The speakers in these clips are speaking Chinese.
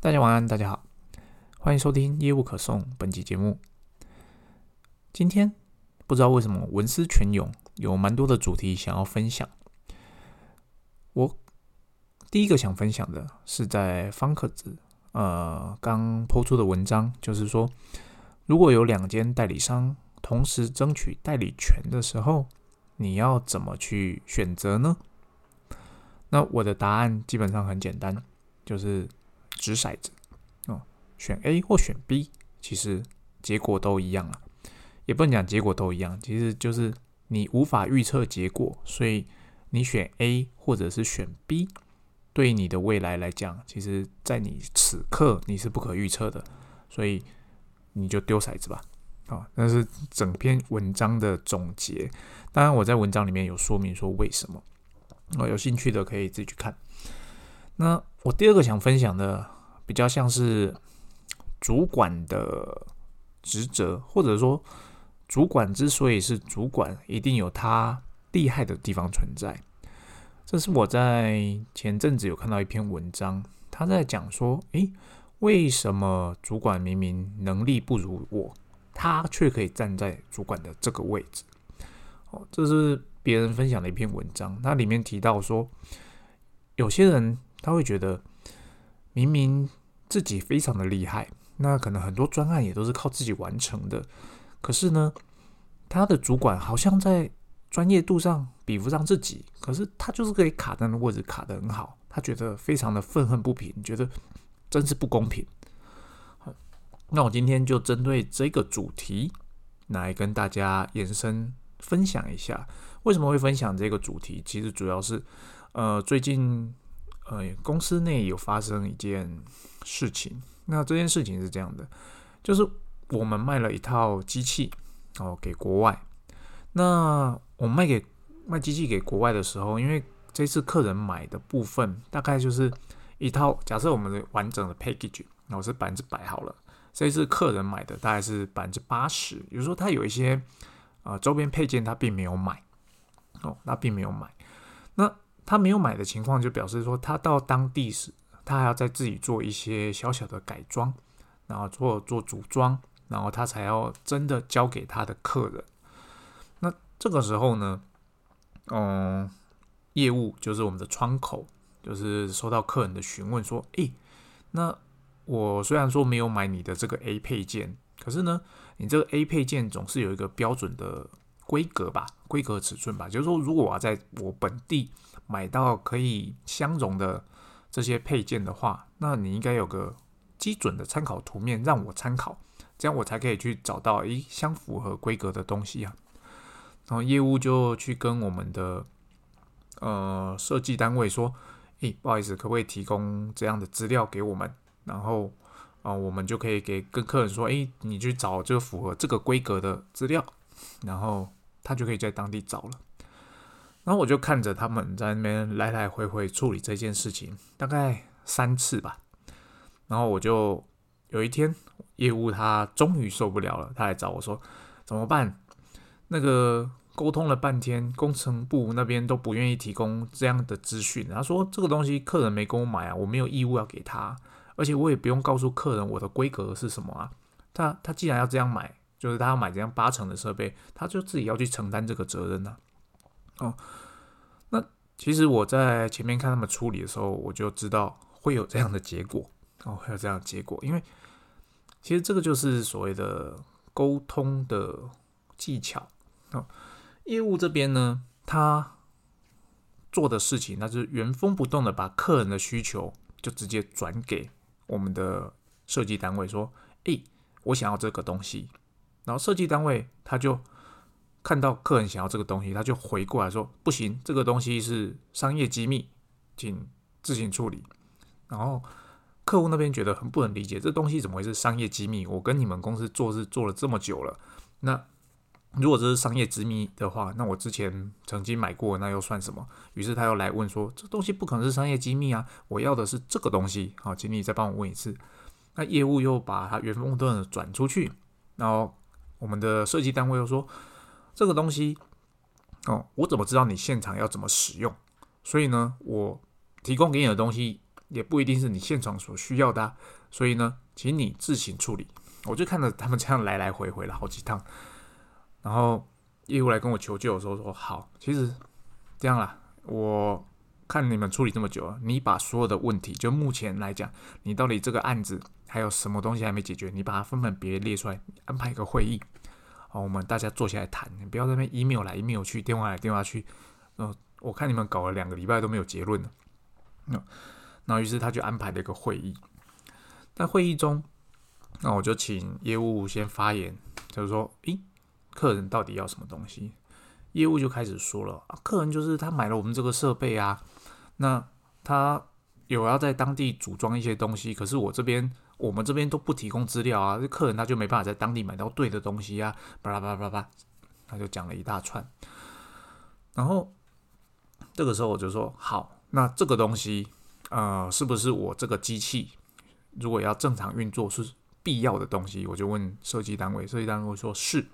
大家晚安，大家好，欢迎收听业务可颂本期节目。今天不知道为什么文思泉涌，有蛮多的主题想要分享。我第一个想分享的是在方克子呃刚抛出的文章，就是说如果有两间代理商同时争取代理权的时候，你要怎么去选择呢？那我的答案基本上很简单，就是掷骰子哦，选 A 或选 B，其实结果都一样啊。也不能讲结果都一样，其实就是你无法预测结果，所以你选 A 或者是选 B，对你的未来来讲，其实在你此刻你是不可预测的，所以你就丢骰子吧。啊，那是整篇文章的总结。当然，我在文章里面有说明说为什么。哦，有兴趣的可以自己去看。那我第二个想分享的，比较像是主管的职责，或者说主管之所以是主管，一定有他厉害的地方存在。这是我在前阵子有看到一篇文章，他在讲说，诶，为什么主管明明能力不如我，他却可以站在主管的这个位置？哦，这是。别人分享的一篇文章，它里面提到说，有些人他会觉得明明自己非常的厉害，那可能很多专案也都是靠自己完成的，可是呢，他的主管好像在专业度上比不上自己，可是他就是可以卡在那位置卡的很好，他觉得非常的愤恨不平，觉得真是不公平。那我今天就针对这个主题来跟大家延伸分享一下。为什么会分享这个主题？其实主要是，呃，最近呃公司内有发生一件事情。那这件事情是这样的，就是我们卖了一套机器哦给国外。那我卖给卖机器给国外的时候，因为这次客人买的部分大概就是一套，假设我们的完整的 package，那我是百分之百好了。这一次客人买的大概是百分之八十，比如说他有一些啊周边配件他并没有买。哦，那并没有买。那他没有买的情况，就表示说他到当地时，他还要再自己做一些小小的改装，然后做做组装，然后他才要真的交给他的客人。那这个时候呢，嗯，业务就是我们的窗口，就是收到客人的询问说：“诶，那我虽然说没有买你的这个 A 配件，可是呢，你这个 A 配件总是有一个标准的。”规格吧，规格尺寸吧，就是说，如果我要在我本地买到可以相容的这些配件的话，那你应该有个基准的参考图面让我参考，这样我才可以去找到诶相符合规格的东西啊。然后业务就去跟我们的呃设计单位说，诶，不好意思，可不可以提供这样的资料给我们？然后啊，我们就可以给跟客人说，诶，你去找这个符合这个规格的资料，然后。他就可以在当地找了，然后我就看着他们在那边来来回回处理这件事情，大概三次吧。然后我就有一天，业务他终于受不了了，他来找我说：“怎么办？那个沟通了半天，工程部那边都不愿意提供这样的资讯。他说这个东西客人没跟我买啊，我没有义务要给他，而且我也不用告诉客人我的规格是什么啊。他他既然要这样买。”就是他要买这样八成的设备，他就自己要去承担这个责任呢。哦，那其实我在前面看他们处理的时候，我就知道会有这样的结果哦，会有这样的结果，因为其实这个就是所谓的沟通的技巧哦。业务这边呢，他做的事情，那就是原封不动的把客人的需求就直接转给我们的设计单位，说：“诶，我想要这个东西。”然后设计单位他就看到客人想要这个东西，他就回过来说：“不行，这个东西是商业机密，请自行处理。”然后客户那边觉得很不能理解，这东西怎么会是商业机密？我跟你们公司做事做了这么久了，那如果这是商业机密的话，那我之前曾经买过，那又算什么？于是他又来问说：“这东西不可能是商业机密啊！我要的是这个东西。”好，请你再帮我问一次。那业务又把他原封不动的转出去，然后。我们的设计单位又说，这个东西哦，我怎么知道你现场要怎么使用？所以呢，我提供给你的东西也不一定是你现场所需要的，所以呢，请你自行处理。我就看着他们这样来来回回了好几趟，然后业务来跟我求救的时候说：“好，其实这样啦，我看你们处理这么久了，你把所有的问题，就目前来讲，你到底这个案子还有什么东西还没解决，你把它分门别列出来，安排一个会议，好，我们大家坐下来谈，你不要在那边 email 来 email 去，电话来电话去，嗯，我看你们搞了两个礼拜都没有结论了，那，那于是他就安排了一个会议，在会议中。那我就请业务先发言，就是说，诶，客人到底要什么东西？业务就开始说了啊，客人就是他买了我们这个设备啊，那他有要在当地组装一些东西，可是我这边我们这边都不提供资料啊，客人他就没办法在当地买到对的东西啊，巴拉巴拉巴拉，他就讲了一大串。然后这个时候我就说，好，那这个东西，呃，是不是我这个机器如果要正常运作是？必要的东西，我就问设计单位，设计单位说是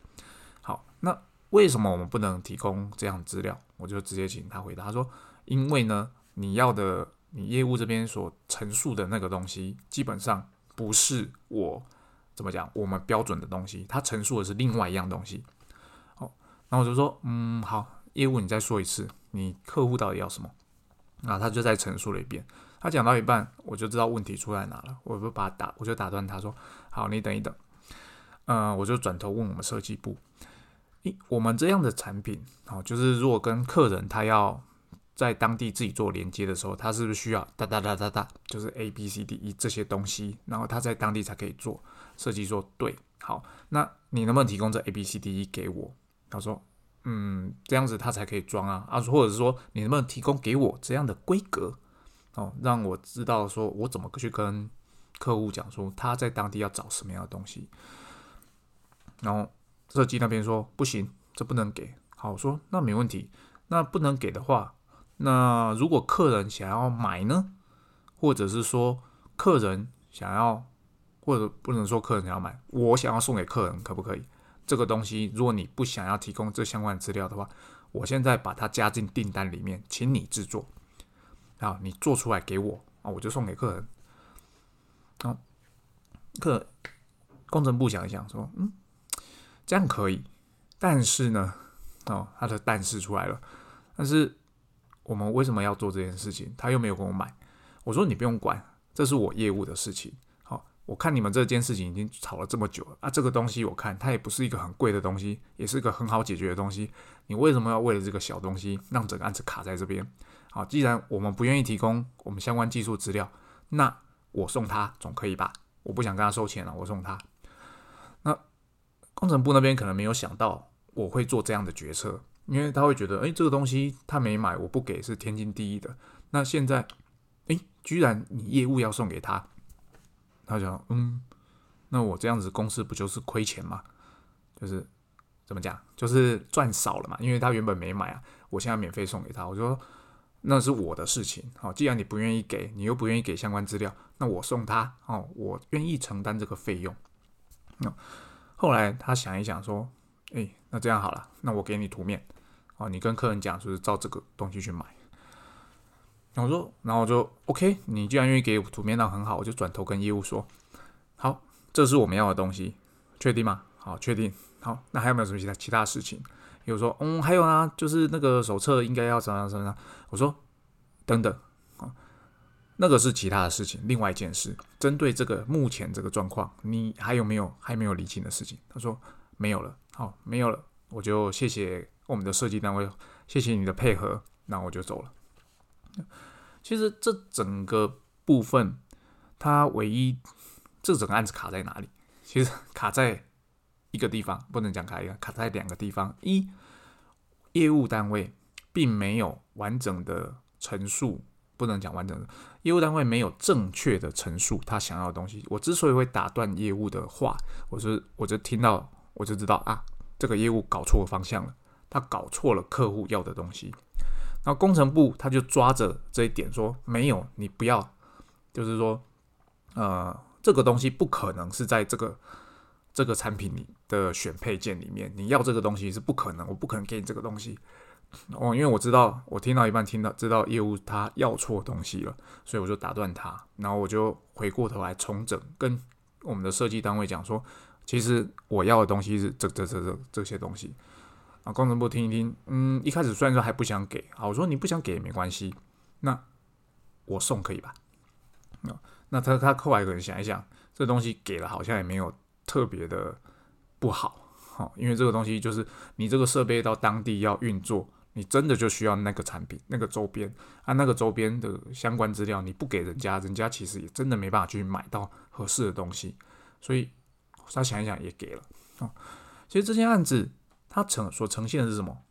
好。那为什么我们不能提供这样资料？我就直接请他回答，他说：因为呢，你要的你业务这边所陈述的那个东西，基本上不是我怎么讲，我们标准的东西，他陈述的是另外一样东西。好，那我就说：嗯，好，业务你再说一次，你客户到底要什么？啊，他就再陈述了一遍。他讲到一半，我就知道问题出在哪了。我就把他打，我就打断他说：“好，你等一等。”嗯，我就转头问我们设计部：“一，我们这样的产品，哦，就是如果跟客人他要在当地自己做连接的时候，他是不是需要哒哒哒哒哒，就是 A B C D E 这些东西，然后他在当地才可以做？”设计说：“对，好，那你能不能提供这 A B C D E 给我？”他说：“嗯，这样子他才可以装啊。啊，或者是说你能不能提供给我这样的规格？”哦，让我知道说，我怎么去跟客户讲说他在当地要找什么样的东西。然后设计那边说不行，这不能给。好，我说那没问题。那不能给的话，那如果客人想要买呢，或者是说客人想要，或者不能说客人想要买，我想要送给客人，可不可以？这个东西如果你不想要提供这相关的资料的话，我现在把它加进订单里面，请你制作。啊，你做出来给我啊，我就送给客人。啊，客工程部想一想说，嗯，这样可以，但是呢，哦，他的但是出来了，但是我们为什么要做这件事情？他又没有跟我买。我说你不用管，这是我业务的事情。好，我看你们这件事情已经吵了这么久了啊，这个东西我看它也不是一个很贵的东西，也是一个很好解决的东西。你为什么要为了这个小东西让整个案子卡在这边？好，既然我们不愿意提供我们相关技术资料，那我送他总可以吧？我不想跟他收钱了，我送他。那工程部那边可能没有想到我会做这样的决策，因为他会觉得，哎，这个东西他没买，我不给是天经地义的。那现在，哎，居然你业务要送给他，他讲，嗯，那我这样子公司不就是亏钱吗？就是怎么讲，就是赚少了嘛，因为他原本没买啊，我现在免费送给他，我说。那是我的事情，好，既然你不愿意给，你又不愿意给相关资料，那我送他，哦，我愿意承担这个费用。那后来他想一想说，哎，那这样好了，那我给你图面，你跟客人讲，就是照这个东西去买。我说，然后我就 OK，你既然愿意给我图面，那很好，我就转头跟业务说，好，这是我们要的东西，确定吗？好，确定。好，那还有没有什么其他其他事情？有说，嗯，还有啊，就是那个手册应该要怎样怎样。我说，等等，啊，那个是其他的事情，另外一件事。针对这个目前这个状况，你还有没有还没有理清的事情？他说没有了，好，没有了，我就谢谢我们的设计单位，谢谢你的配合，那我就走了。其实这整个部分，它唯一这整个案子卡在哪里？其实卡在。一个地方不能讲卡一个，卡在两个地方。一，业务单位并没有完整的陈述，不能讲完整的。业务单位没有正确的陈述他想要的东西。我之所以会打断业务的话，我是我就听到我就知道啊，这个业务搞错方向了，他搞错了客户要的东西。那工程部他就抓着这一点说，没有，你不要，就是说，呃，这个东西不可能是在这个。这个产品里的选配件里面，你要这个东西是不可能，我不可能给你这个东西。哦，因为我知道我听到一半听到知道业务他要错东西了，所以我就打断他，然后我就回过头来重整，跟我们的设计单位讲说，其实我要的东西是这这这这这些东西。啊，工程部听一听，嗯，一开始虽然说还不想给，啊，我说你不想给也没关系，那我送可以吧？那那他他后来可能想一想，这东西给了好像也没有特别的不好，好，因为这个东西就是你这个设备到当地要运作。你真的就需要那个产品、那个周边啊，那个周边的相关资料，你不给人家，人家其实也真的没办法去买到合适的东西。所以他想一想也给了啊。其实这件案子它呈所呈现的是什么？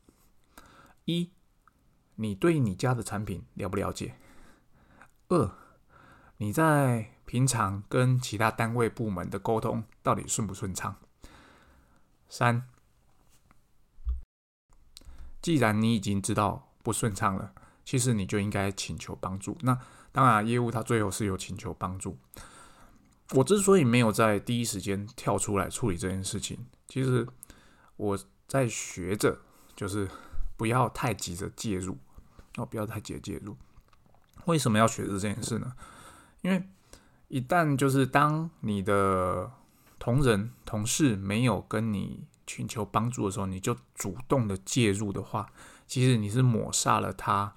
一，你对你家的产品了不了解？二，你在平常跟其他单位部门的沟通到底顺不顺畅？三。既然你已经知道不顺畅了，其实你就应该请求帮助。那当然，业务他最后是有请求帮助。我之所以没有在第一时间跳出来处理这件事情，其实我在学着，就是不要太急着介入哦，不要太急着介入。为什么要学着这件事呢？因为一旦就是当你的同仁、同事没有跟你。寻求帮助的时候，你就主动的介入的话，其实你是抹杀了他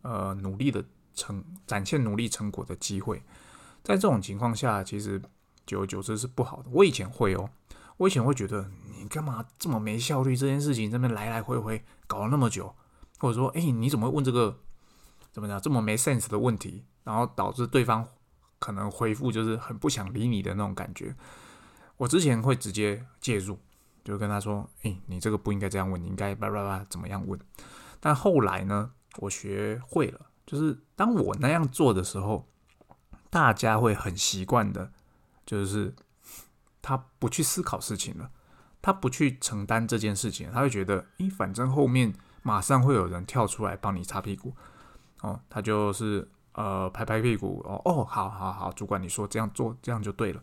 呃努力的成展现努力成果的机会。在这种情况下，其实久而久之是不好的。我以前会哦，我以前会觉得你干嘛这么没效率？这件事情这边来来回回搞了那么久，或者说，哎，你怎么会问这个怎么讲这么没 sense 的问题？然后导致对方可能回复就是很不想理你的那种感觉。我之前会直接介入。就跟他说：“诶，你这个不应该这样问，你应该叭叭叭怎么样问？”但后来呢，我学会了，就是当我那样做的时候，大家会很习惯的，就是他不去思考事情了，他不去承担这件事情，他会觉得：“诶，反正后面马上会有人跳出来帮你擦屁股。”哦，他就是呃拍拍屁股哦哦，好好好，主管你说这样做这样就对了。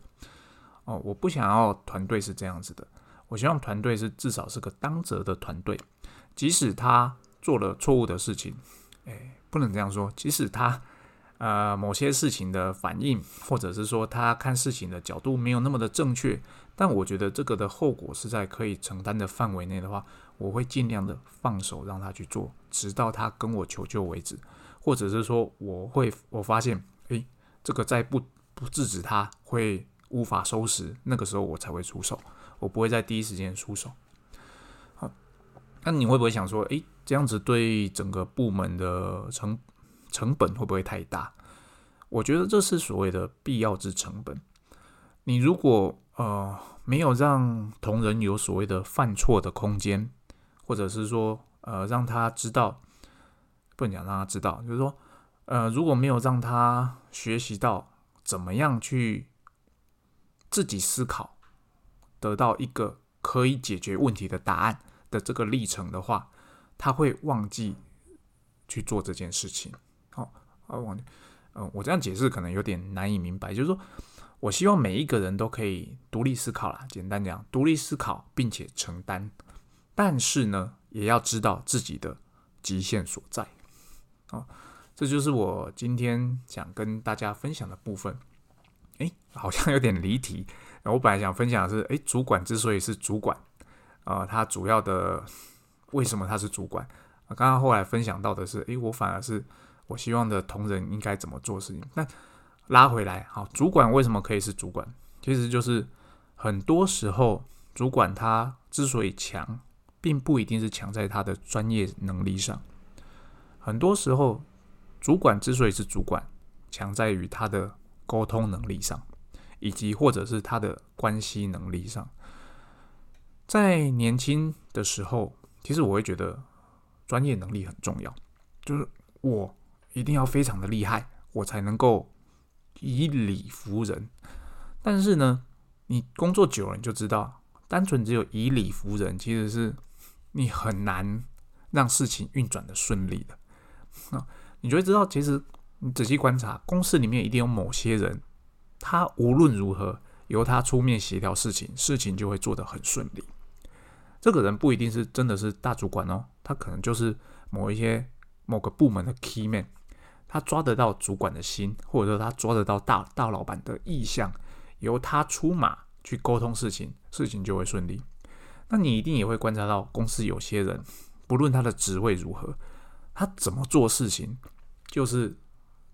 哦，我不想要团队是这样子的。我希望团队是至少是个当责的团队，即使他做了错误的事情，哎，不能这样说。即使他呃某些事情的反应，或者是说他看事情的角度没有那么的正确，但我觉得这个的后果是在可以承担的范围内的话，我会尽量的放手让他去做，直到他跟我求救为止，或者是说我会我发现，诶，这个再不不制止他会无法收拾，那个时候我才会出手。我不会在第一时间出手。好，那你会不会想说，诶，这样子对整个部门的成成本会不会太大？我觉得这是所谓的必要之成本。你如果呃没有让同仁有所谓的犯错的空间，或者是说呃让他知道，不能讲让他知道，就是说呃如果没有让他学习到怎么样去自己思考。得到一个可以解决问题的答案的这个历程的话，他会忘记去做这件事情。好，啊，忘记，嗯，我这样解释可能有点难以明白。就是说我希望每一个人都可以独立思考啦，简单讲，独立思考并且承担，但是呢，也要知道自己的极限所在。哦，这就是我今天想跟大家分享的部分。诶，好像有点离题。我本来想分享的是，诶，主管之所以是主管，啊，他主要的为什么他是主管？刚刚后来分享到的是，诶，我反而是我希望的同仁应该怎么做事情。那拉回来，好，主管为什么可以是主管？其实就是很多时候，主管他之所以强，并不一定是强在他的专业能力上。很多时候，主管之所以是主管，强在于他的沟通能力上。以及或者是他的关系能力上，在年轻的时候，其实我会觉得专业能力很重要，就是我一定要非常的厉害，我才能够以理服人。但是呢，你工作久了你就知道，单纯只有以理服人，其实是你很难让事情运转的顺利的。那你就会知道，其实你仔细观察，公司里面一定有某些人。他无论如何由他出面协调事情，事情就会做得很顺利。这个人不一定是真的是大主管哦，他可能就是某一些某个部门的 key man，他抓得到主管的心，或者说他抓得到大大老板的意向，由他出马去沟通事情，事情就会顺利。那你一定也会观察到，公司有些人，不论他的职位如何，他怎么做事情就是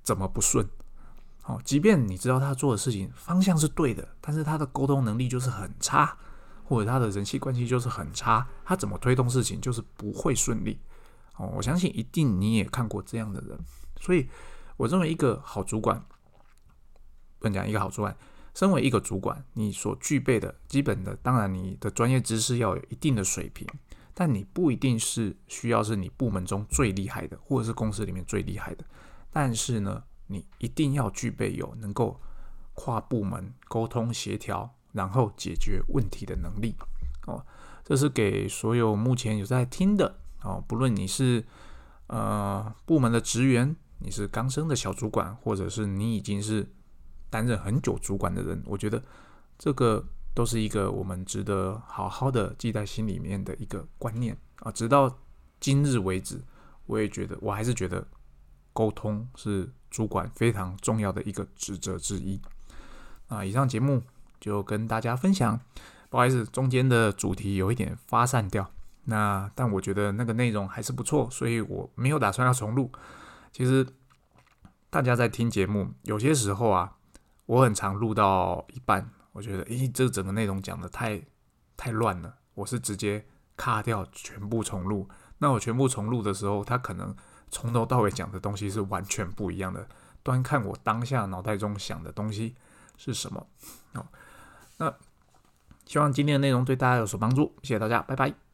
怎么不顺。哦，即便你知道他做的事情方向是对的，但是他的沟通能力就是很差，或者他的人际关系就是很差，他怎么推动事情就是不会顺利。哦，我相信一定你也看过这样的人，所以我认为一个好主管，不能讲一个好主管，身为一个主管，你所具备的基本的，当然你的专业知识要有一定的水平，但你不一定是需要是你部门中最厉害的，或者是公司里面最厉害的，但是呢。你一定要具备有能够跨部门沟通协调，然后解决问题的能力哦。这是给所有目前有在听的哦，不论你是呃部门的职员，你是刚升的小主管，或者是你已经是担任很久主管的人，我觉得这个都是一个我们值得好好的记在心里面的一个观念啊。直到今日为止，我也觉得我还是觉得沟通是。主管非常重要的一个职责之一啊！以上节目就跟大家分享，不好意思，中间的主题有一点发散掉。那但我觉得那个内容还是不错，所以我没有打算要重录。其实大家在听节目，有些时候啊，我很常录到一半，我觉得诶，这整个内容讲的太太乱了，我是直接卡掉，全部重录。那我全部重录的时候，他可能。从头到尾讲的东西是完全不一样的，端看我当下脑袋中想的东西是什么。好，那希望今天的内容对大家有所帮助，谢谢大家，拜拜。